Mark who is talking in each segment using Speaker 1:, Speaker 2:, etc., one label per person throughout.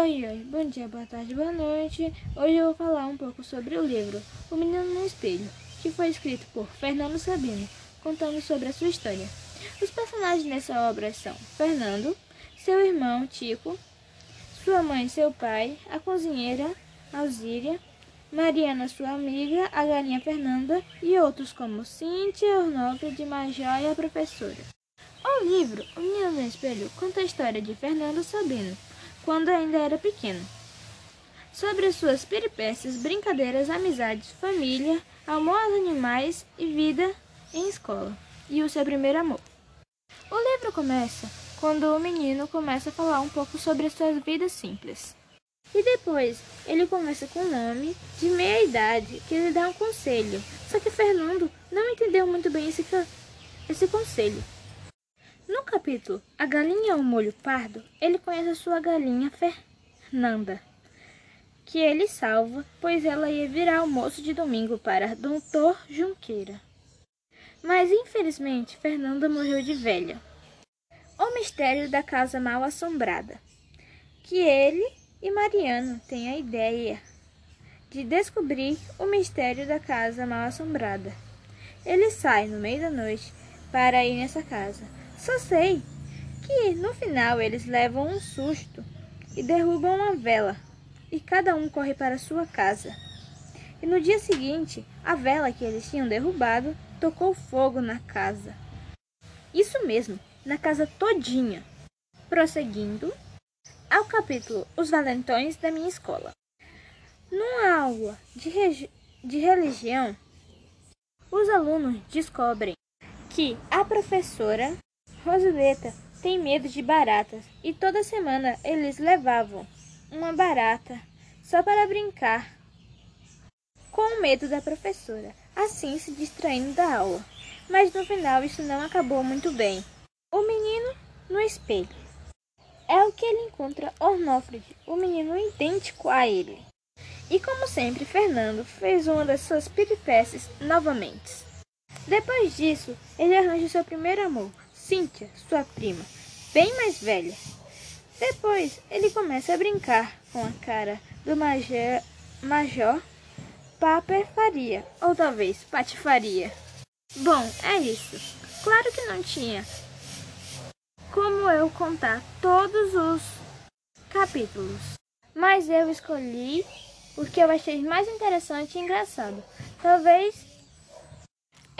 Speaker 1: oi, oi, bom dia, boa tarde, boa noite. Hoje eu vou falar um pouco sobre o livro O Menino no Espelho, que foi escrito por Fernando Sabino, contando sobre a sua história. Os personagens nessa obra são Fernando, seu irmão Tico, sua mãe e seu pai, a cozinheira Alzíria, Mariana, sua amiga, a galinha Fernanda e outros como Cíntia, de Major e a professora. O livro O Menino no Espelho conta a história de Fernando Sabino, quando ainda era pequeno. Sobre as suas peripécias, brincadeiras, amizades, família, amor aos animais e vida em escola, e o seu primeiro amor. O livro começa quando o menino começa a falar um pouco sobre as suas vidas simples. E depois ele começa com um homem de meia idade que lhe dá um conselho. Só que Fernando não entendeu muito bem esse, esse conselho. Capítulo A Galinha ao Molho Pardo, ele conhece a sua galinha Fernanda, que ele salva, pois ela ia virar almoço de domingo para Doutor Junqueira. Mas infelizmente Fernanda morreu de velha. O mistério da casa mal assombrada. Que ele e Mariano têm a ideia de descobrir o mistério da casa mal assombrada. Ele sai no meio da noite para ir nessa casa só sei que no final eles levam um susto e derrubam uma vela e cada um corre para sua casa. E no dia seguinte, a vela que eles tinham derrubado tocou fogo na casa. Isso mesmo, na casa todinha. Prosseguindo ao capítulo Os Valentões da minha escola. Numa aula de, de religião, os alunos descobrem que a professora Rosileta tem medo de baratas e toda semana eles levavam uma barata só para brincar com medo da professora, assim se distraindo da aula. Mas no final isso não acabou muito bem. O menino no espelho. É o que ele encontra Ornófride, o menino idêntico a ele. E como sempre, Fernando fez uma das suas peripécias novamente. Depois disso, ele arranja seu primeiro amor, Cíntia, sua prima, bem mais velha. Depois ele começa a brincar com a cara do major, major Paper Faria, ou talvez Patifaria. Bom, é isso. Claro que não tinha como eu contar todos os capítulos, mas eu escolhi o que eu achei mais interessante e engraçado. Talvez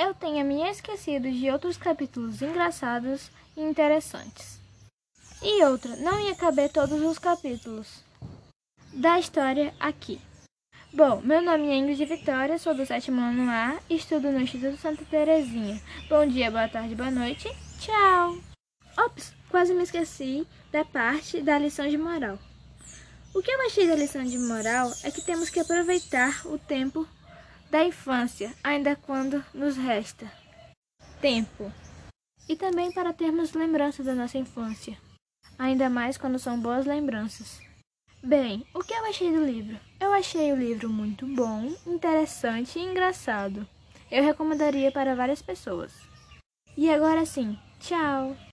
Speaker 1: eu tenha me esquecido de outros capítulos engraçados e interessantes. E outra, não ia caber todos os capítulos da história aqui. Bom, meu nome é Ingrid Vitória, sou do sétimo ano A estudo no Instituto Santa Terezinha. Bom dia, boa tarde, boa noite. Tchau! Ops, quase me esqueci da parte da lição de moral. O que eu achei da lição de moral é que temos que aproveitar o tempo da infância, ainda quando nos resta tempo. E também para termos lembranças da nossa infância, ainda mais quando são boas lembranças. Bem, o que eu achei do livro? Eu achei o livro muito bom, interessante e engraçado. Eu recomendaria para várias pessoas. E agora sim, tchau!